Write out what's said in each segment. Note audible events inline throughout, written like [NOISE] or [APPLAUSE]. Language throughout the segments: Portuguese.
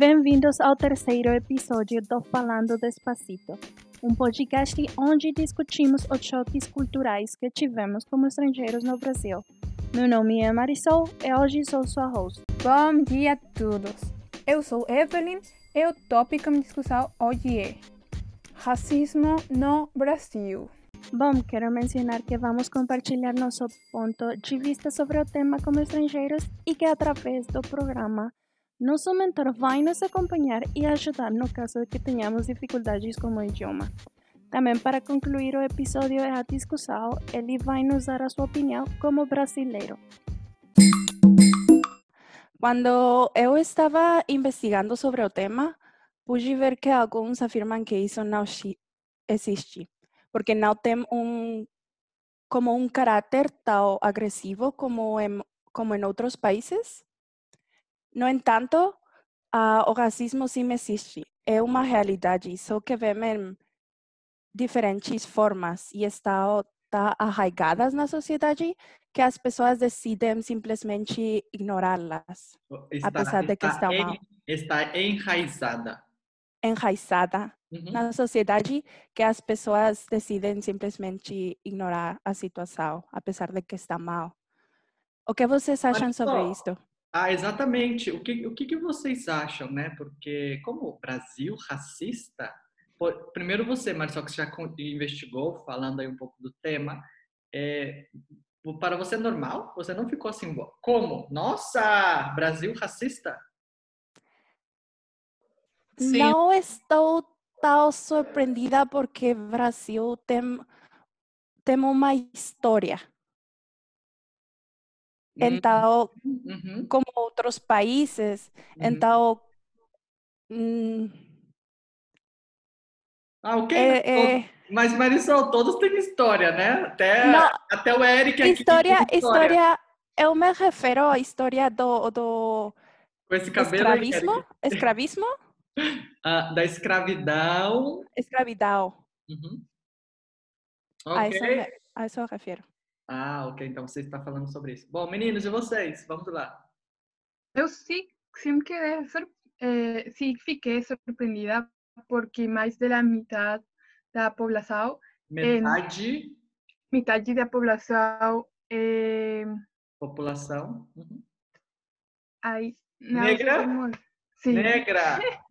Bem-vindos ao terceiro episódio do Falando Despacito, um podcast onde discutimos os choques culturais que tivemos como estrangeiros no Brasil. Meu nome é Marisol e hoje sou sua host. Bom dia a todos. Eu sou Evelyn e o tópico de discussão hoje é racismo no Brasil. Bom, quero mencionar que vamos compartilhar nosso ponto de vista sobre o tema como estrangeiros e que através do programa nosso mentor vai nos acompanhar e ajudar no caso de que tenhamos dificuldades com o idioma. Também para concluir o episódio e a discussão, ele vai nos dar a sua opinião como brasileiro. Quando eu estava investigando sobre o tema, pude ver que alguns afirmam que isso não existe, porque não tem um como um caráter tão agressivo como em, como em outros países. No entanto, uh, o racismo sim existe, é uma realidade, só que vemos em diferentes formas e está, está arraigadas na sociedade que as pessoas decidem simplesmente ignorá-las, apesar de que está, está mal. Está enraizada. Enraizada uhum. na sociedade que as pessoas decidem simplesmente ignorar a situação, apesar de que está mal. O que vocês acham sobre isso? Ah, exatamente. O que, o que, que vocês acham, né? Porque como o Brasil racista, primeiro você, Marisol, que já investigou, falando aí um pouco do tema, é, para você é normal? Você não ficou assim, como? Nossa, Brasil racista? Sim. Não estou tão surpreendida porque Brasil tem, tem uma história. Então, uhum. como outros países, uhum. então. Hum, ah, ok. É, é... Mas, Marisol, todos têm história, né? Até, Não, até o Eric aqui. História, história, história, eu me refiro à história do, do Com esse cabelo escravismo. Aí, escravismo? [LAUGHS] ah, da escravidão. Escravidão. Uhum. Okay. A, isso, a isso eu refiro. Ah, ok. Então você está falando sobre isso. Bom, meninos, e vocês? Vamos lá. Eu sim, sim, que, eh, fiquei surpreendida porque mais da metade da população... Metade? Eh, metade da população... Eh, população? Uhum. Aí, não, Negra? Sim. Negra. [LAUGHS]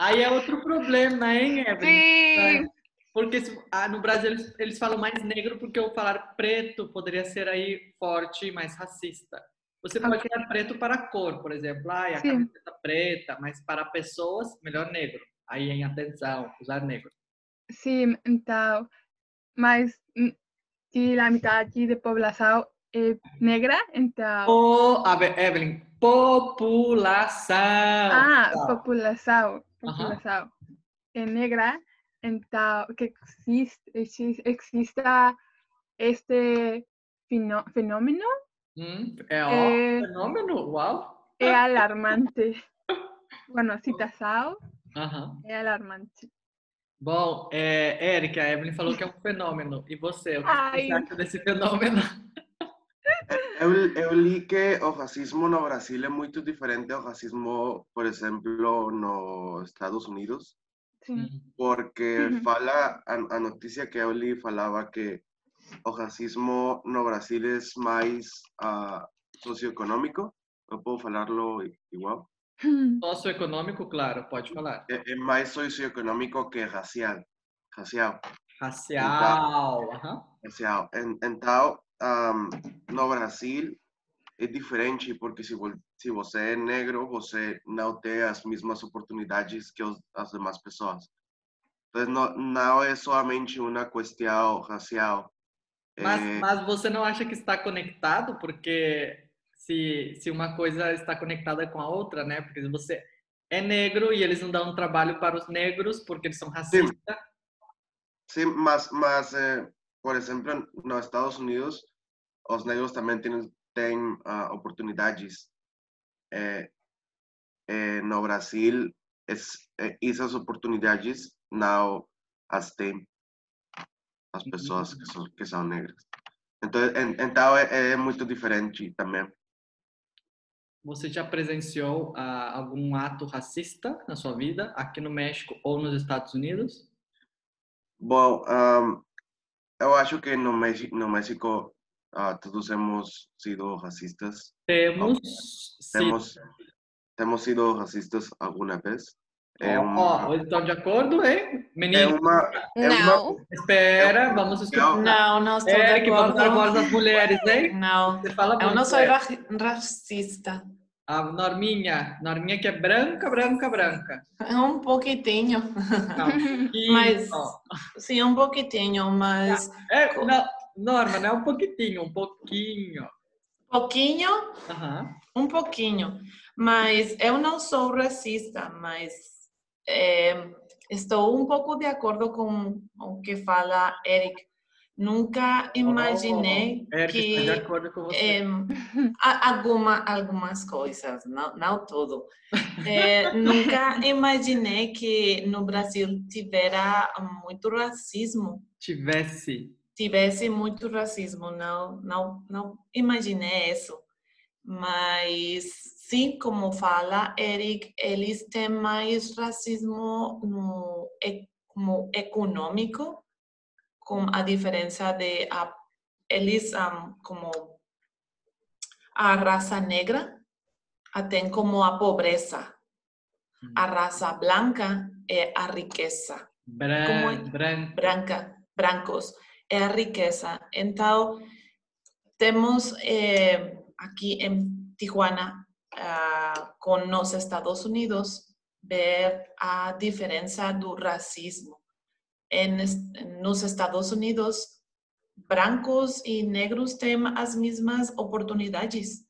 Aí é outro problema, hein, Evelyn? Sim. Porque ah, no Brasil eles, eles falam mais negro porque o falar preto poderia ser aí forte, mais racista. Você pode okay. falar preto para a cor, por exemplo, ah, a Sim. camiseta preta, mas para pessoas, melhor negro. Aí em atenção, usar negro. Sim, então, mas se a metade da população é negra, então... Oh, a ver, Evelyn, população. Ah, população, população. Uh -huh. É negra, que existe, exista este fenômeno. Hum, é um é, fenômeno, uau! É alarmante. [LAUGHS] bueno, a citação uhum. é alarmante. Bom, é, Érica, a Evelyn falou que é um fenômeno. E você, o que Ai. você acha desse fenômeno? [LAUGHS] Eu, eu li que o racismo no Brasil é muito diferente do racismo, por exemplo, nos Estados Unidos. Porque fala, a, noticia que eu li falava que o racismo no Brasil é mais uh, socioeconômico. Eu posso falarlo igual? Socioeconômico, claro, pode falar. É, é mais socioeconômico que racial. Racial. Racial. Então, racial. Então, um, no Brasil é diferente porque se, se você é negro, você não tem as mesmas oportunidades que os, as demais pessoas. Então, não, não é somente uma questão racial. Mas, é... mas você não acha que está conectado? Porque se, se uma coisa está conectada com a outra, né? Porque você é negro e eles não dão trabalho para os negros porque eles são racistas. Sim, Sim mas, mas é, por exemplo, nos Estados Unidos, os negros também têm tem uh, oportunidades. É, é, no Brasil, es, essas oportunidades não as têm as pessoas que são, que são negras. Então, en, então é, é, muito diferente também. você já presenciou uh, algum ato racista na sua vida, aqui no México ou nos Estados Unidos? Bom, um, eu acho que no México, no México uh, todos hemos sido racistas. Temos, temos, temos sido racistas alguma vez. É uma... oh, estão de acordo, hein? Menino? É uma, é não. Uma... Espera, é vamos escutar. Não, não estou é, de acordo. vamos dar voz às mulheres, hein? Não, Você fala eu não sou é. racista. A Norminha, Norminha que é branca, branca, branca. Um pouquinho. Não, mas, sim, um pouquinho, mas... É, não, Norma, não é um pouquinho, um pouquinho. Pouquinho? Uhum. Um pouquinho. Mas eu não sou racista, mas é, estou um pouco de acordo com o que fala Eric. Nunca imaginei oh, Eric, que de acordo com você. É, alguma, algumas coisas, não, não tudo. [LAUGHS] É, nunca imaginei que no Brasil tivera muito racismo. Tivesse. Tivesse muito racismo, não, não, não imaginei isso. Mas sim, como fala Eric, eles têm mais racismo no, como econômico, com a diferença de a, eles um, como a raça negra tem como a pobreza, a raça branca é a riqueza, Bran, como, bran. branca, brancos é a riqueza. Então temos eh, aqui em Tijuana uh, con los Estados Unidos ver a diferença do racismo. En, nos Estados Unidos, brancos e negros têm as mesmas oportunidades.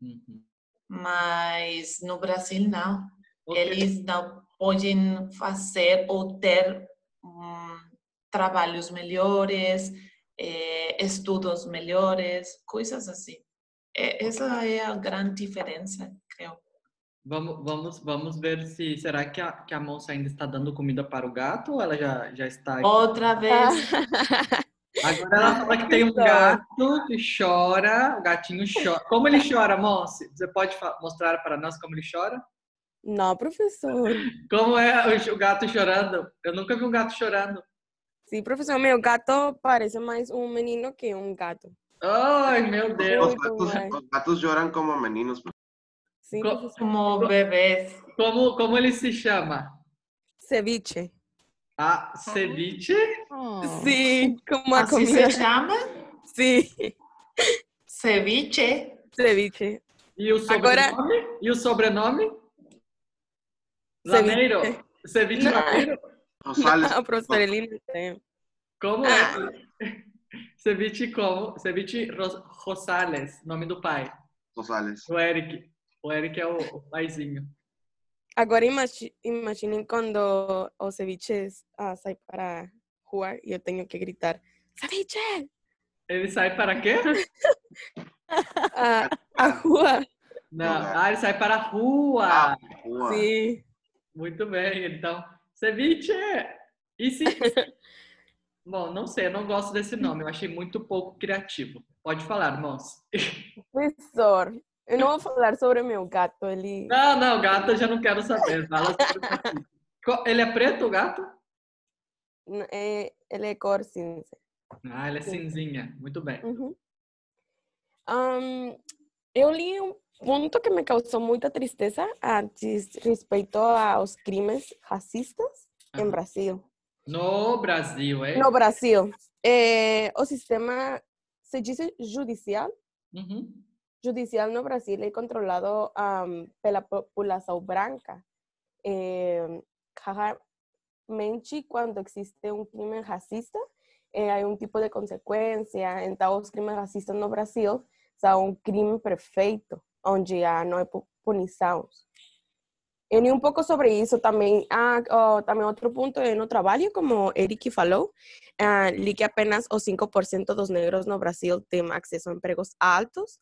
Uhum. Mas no Brasil, não. Okay. Eles não podem fazer ou ter um, trabalhos melhores, eh, estudos melhores, coisas assim. É, essa é a grande diferença, creio. Vamos, vamos, vamos ver se será que a, que a moça ainda está dando comida para o gato ou ela já, já está aqui? Outra vez. [LAUGHS] Agora ela fala que tem um gato que chora, o gatinho chora. Como ele chora, moça? Você pode mostrar para nós como ele chora? Não, professor. Como é o gato chorando? Eu nunca vi um gato chorando. Sim, professor, meu gato parece mais um menino que um gato. Ai, meu Deus. Os gatos, os gatos choram como meninos. Sim, como bebês. Como, como ele se chama? Ceviche. Ah, ceviche? Oh. Sim, como a assim comida. se chama? Sim. Ceviche. Ceviche. E o sobrenome? Agora... E o sobrenome? Lameiro? Ceviche Lameiro? Rosales. Não, professor, ele não tem. Como ah. é? [LAUGHS] Ceviche como? Ceviche Rosales, nome do pai. Rosales. O Eric. O Eric é o, o paizinho. Agora imaginem quando o ceviche ah, sai para rua e eu tenho que gritar ceviche! Ele sai para quê? [LAUGHS] a, a rua. Não, ah, ele sai para a rua. Ah, rua. Sim. Muito bem, então. Ceviche! E se, [LAUGHS] Bom, não sei, eu não gosto desse nome, eu achei muito pouco criativo. Pode falar, irmãos. Professor, eu não vou falar sobre o meu gato, ele... Não, não, gato eu já não quero saber, fala sobre o Ele é preto, o gato? É, ele é cor cinza. Ah, ele é cinzinha, muito bem. Uhum. Um, eu li um ponto que me causou muita tristeza a respeito aos crimes racistas uhum. em Brasil. No Brasil, é? No Brasil. É, o sistema, se diz judicial, uhum. judicial no Brasil é controlado um, pela população branca. É, raramente, quando existe um crime racista, é, há um tipo de consequência. Então, os crimes racistas no Brasil são um crime perfeito, onde há não é punição. E um pouco sobre isso também. Ah, oh, também outro ponto é no trabalho, como Eric falou, ah, li que apenas os 5% dos negros no Brasil têm acesso a empregos altos.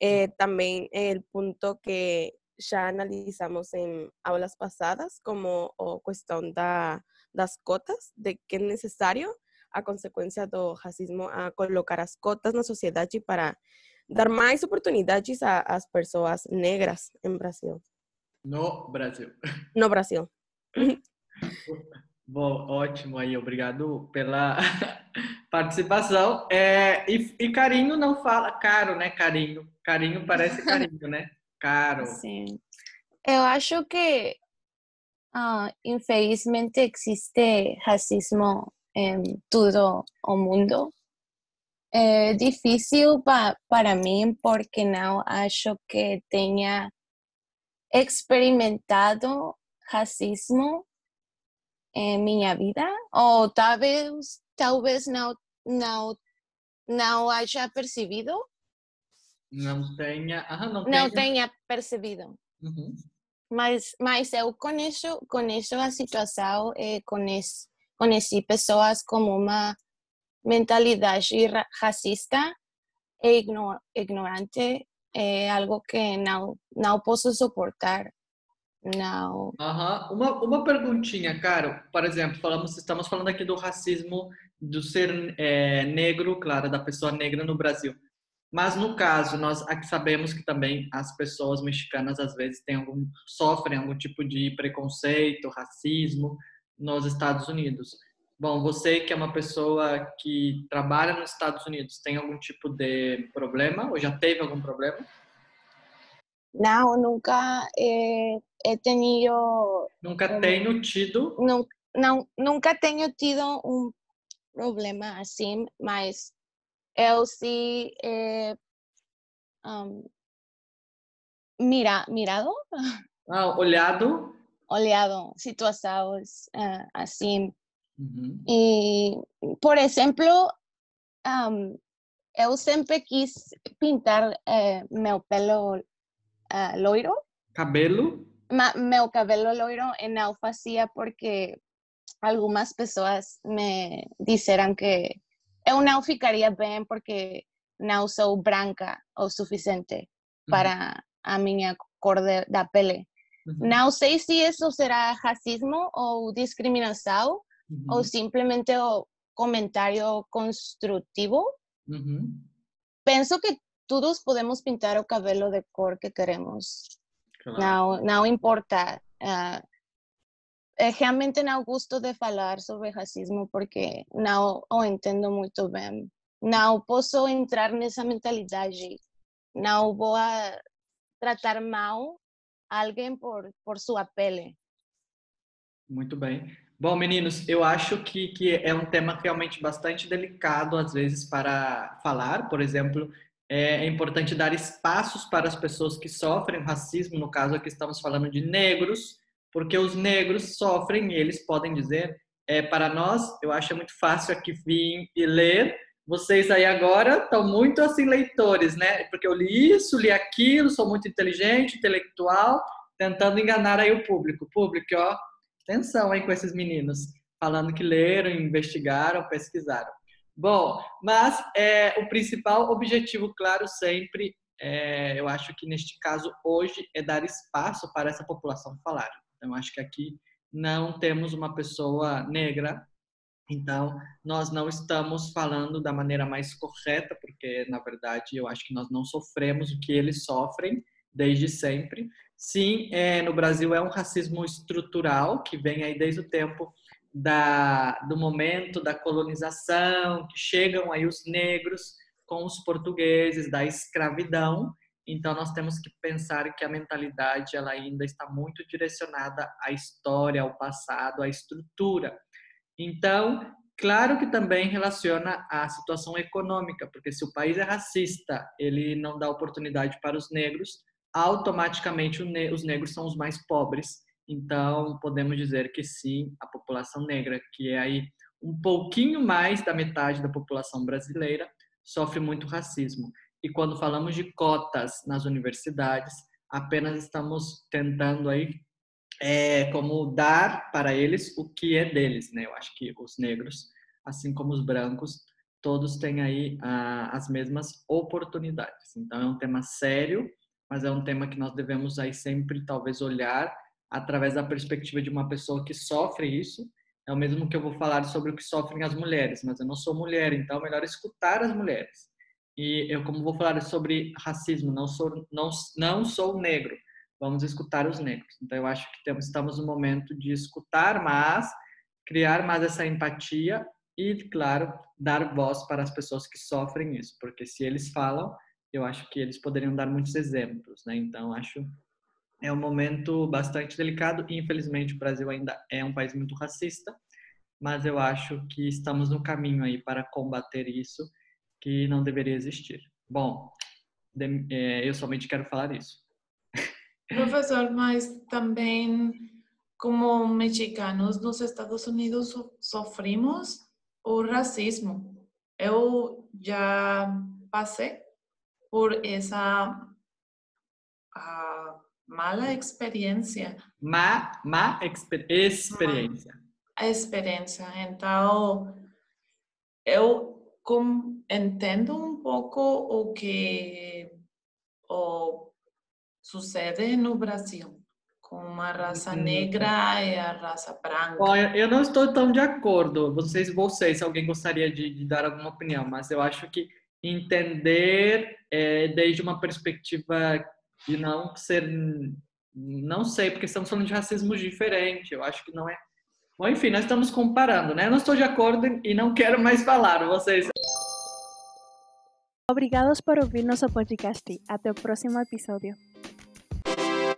Eh, também o ponto que já analisamos em aulas passadas, como a questão da, das cotas, de que é necessário a consequência do racismo a colocar as cotas na sociedade para dar mais oportunidades às pessoas negras em Brasil. No Brasil. No Brasil. [LAUGHS] Bom, ótimo aí, obrigado pela [LAUGHS] participação. É, e, e, carinho não fala caro, né? Carinho. Carinho parece carinho, né? Caro. [LAUGHS] Sim. Eu acho que, uh, infelizmente, existe racismo em todo o mundo. É difícil pa, para mim porque não acho que tenha experimentado racismo em minha vida ou talvez talvez não não não haja percebido não tenha ah, não, não tenha, percebido uhum. mas mas eu conheço conheço a situação e conheço conheci pessoas com uma mentalidade racista e ignorante é algo que não não posso suportar não uhum. uma uma perguntinha Caro por exemplo falamos estamos falando aqui do racismo do ser é, negro claro da pessoa negra no Brasil mas no caso nós sabemos que também as pessoas mexicanas às vezes têm algum sofrem algum tipo de preconceito racismo nos Estados Unidos. Bom, você que é uma pessoa que trabalha nos Estados Unidos, tem algum tipo de problema ou já teve algum problema? Não, nunca é, he tenido. Nunca tenho tido? Não, não, nunca tenho tido um problema assim, mas eu sim é, um, mira, mirado. Ah, olhado? olhado situações uh, assim. Uhum. E, por exemplo, um, eu sempre quis pintar uh, meu pelo uh, loiro. Cabelo? Ma, meu cabelo loiro e não fazia porque algumas pessoas me disseram que eu não ficaria bem porque não sou branca o suficiente uhum. para a minha cor de, da pele. Não sei se isso será racismo ou discriminação ou simplesmente o comentário construtivo. Uhum. Penso que todos podemos pintar o cabelo de cor que queremos. Claro. Não, não importa. Uh, realmente não gosto de falar sobre racismo porque não o entendo muito bem. Não posso entrar nessa mentalidade. Não vou tratar mal alguém por, por sua pele. Muito bem. Bom, meninos, eu acho que, que é um tema realmente bastante delicado, às vezes, para falar. Por exemplo, é, é importante dar espaços para as pessoas que sofrem racismo. No caso, aqui estamos falando de negros, porque os negros sofrem e eles podem dizer. É, para nós, eu acho muito fácil aqui vir e ler. Vocês aí agora estão muito assim leitores, né? Porque eu li isso, li aquilo, sou muito inteligente, intelectual, tentando enganar aí o público. Público, ó, atenção aí com esses meninos, falando que leram, investigaram, pesquisaram. Bom, mas é, o principal objetivo, claro, sempre, é, eu acho que neste caso hoje, é dar espaço para essa população falar. Então, acho que aqui não temos uma pessoa negra então, nós não estamos falando da maneira mais correta, porque, na verdade, eu acho que nós não sofremos o que eles sofrem desde sempre. Sim, é, no Brasil é um racismo estrutural que vem aí desde o tempo da, do momento da colonização, que chegam aí os negros com os portugueses, da escravidão. Então, nós temos que pensar que a mentalidade ela ainda está muito direcionada à história, ao passado, à estrutura. Então, claro que também relaciona à situação econômica, porque se o país é racista, ele não dá oportunidade para os negros, automaticamente os negros são os mais pobres. Então, podemos dizer que sim, a população negra, que é aí um pouquinho mais da metade da população brasileira, sofre muito racismo. E quando falamos de cotas nas universidades, apenas estamos tentando aí é, como dar para eles o que é deles, né? Eu acho que os negros, assim como os brancos, todos têm aí ah, as mesmas oportunidades. Então é um tema sério, mas é um tema que nós devemos aí sempre talvez olhar através da perspectiva de uma pessoa que sofre isso. É o mesmo que eu vou falar sobre o que sofrem as mulheres, mas eu não sou mulher, então é melhor escutar as mulheres. e eu como vou falar sobre racismo, não sou não não sou negro. Vamos escutar os negros. Então eu acho que temos, estamos no momento de escutar mais, criar mais essa empatia e, claro, dar voz para as pessoas que sofrem isso, porque se eles falam, eu acho que eles poderiam dar muitos exemplos, né? Então acho é um momento bastante delicado e infelizmente o Brasil ainda é um país muito racista, mas eu acho que estamos no caminho aí para combater isso que não deveria existir. Bom, é, eu somente quero falar isso. [LAUGHS] Professor, mas também como mexicanos nos Estados Unidos sofrimos o racismo. Eu já passei por essa uh, mala experiência. Má, má exper experiência. Má experiência. Então, eu com, entendo um pouco o que o, sucede no Brasil com a raça negra e a raça branca. Olha, eu não estou tão de acordo. Vocês, vocês, se alguém gostaria de, de dar alguma opinião, mas eu acho que entender é, desde uma perspectiva de não ser, não sei, porque estamos falando de racismo diferente. Eu acho que não é. Bom, enfim, nós estamos comparando, né? Eu não estou de acordo e não quero mais falar. Vocês. Obrigados por ouvir nosso podcast. Até o próximo episódio.